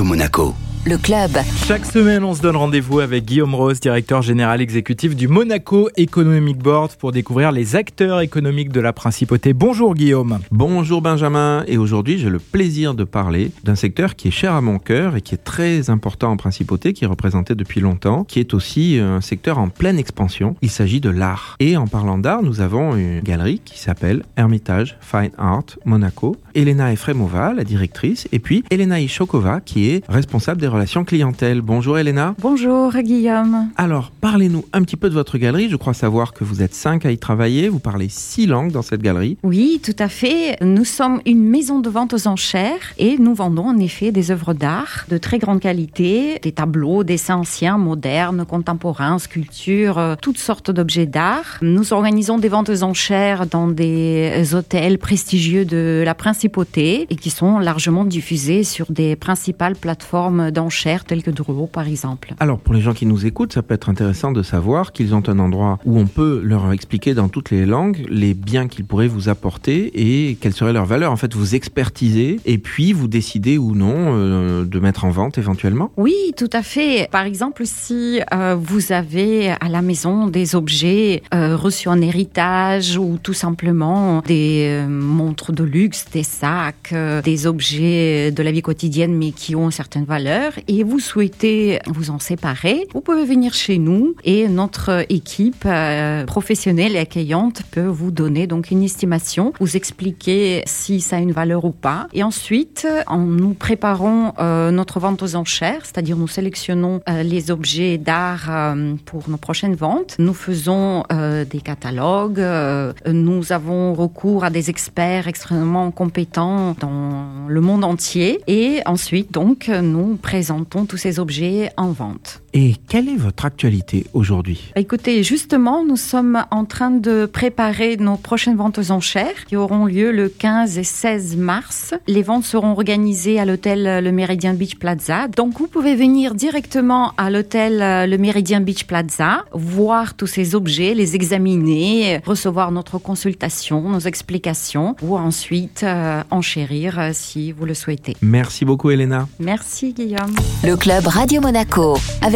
Monaco le club. Chaque semaine, on se donne rendez-vous avec Guillaume Rose, directeur général exécutif du Monaco Economic Board, pour découvrir les acteurs économiques de la principauté. Bonjour Guillaume. Bonjour Benjamin. Et aujourd'hui, j'ai le plaisir de parler d'un secteur qui est cher à mon cœur et qui est très important en principauté, qui est représenté depuis longtemps, qui est aussi un secteur en pleine expansion. Il s'agit de l'art. Et en parlant d'art, nous avons une galerie qui s'appelle Hermitage Fine Art Monaco. Elena Efremova, la directrice, et puis Elena Ishokova, qui est responsable des relations clientèle. Bonjour Elena. Bonjour Guillaume. Alors, parlez-nous un petit peu de votre galerie. Je crois savoir que vous êtes cinq à y travailler. Vous parlez six langues dans cette galerie. Oui, tout à fait. Nous sommes une maison de vente aux enchères et nous vendons en effet des œuvres d'art de très grande qualité, des tableaux, dessins anciens, modernes, contemporains, sculptures, euh, toutes sortes d'objets d'art. Nous organisons des ventes aux enchères dans des hôtels prestigieux de la principauté et qui sont largement diffusés sur des principales plateformes d'enchères telles que Drouot par exemple. Alors pour les gens qui nous écoutent, ça peut être intéressant de savoir qu'ils ont un endroit où on peut leur expliquer dans toutes les langues les biens qu'ils pourraient vous apporter et quelle serait leur valeur. En fait, vous expertisez et puis vous décidez ou non euh, de mettre en vente éventuellement. Oui, tout à fait. Par exemple, si euh, vous avez à la maison des objets euh, reçus en héritage ou tout simplement des montres de luxe, des sacs, des objets de la vie quotidienne mais qui ont certaines valeurs et vous souhaitez vous en séparer, vous pouvez venir chez nous et notre équipe euh, professionnelle et accueillante peut vous donner donc une estimation, vous expliquer si ça a une valeur ou pas. Et ensuite, en nous préparons euh, notre vente aux enchères, c'est-à-dire nous sélectionnons euh, les objets d'art pour nos prochaines ventes. Nous faisons des catalogues, nous avons recours à des experts extrêmement compétents dans le monde entier et ensuite donc nous présentons tous ces objets en vente. Et quelle est votre actualité aujourd'hui? Écoutez, justement, nous sommes en train de préparer nos prochaines ventes aux enchères qui auront lieu le 15 et 16 mars. Les ventes seront organisées à l'hôtel Le Méridien Beach Plaza. Donc vous pouvez venir directement à l'hôtel Le Méridien Beach Plaza, voir tous ces objets, les examiner, recevoir notre consultation, nos explications ou ensuite euh, enchérir euh, si vous le souhaitez. Merci beaucoup Elena. Merci Guillaume. Le club Radio Monaco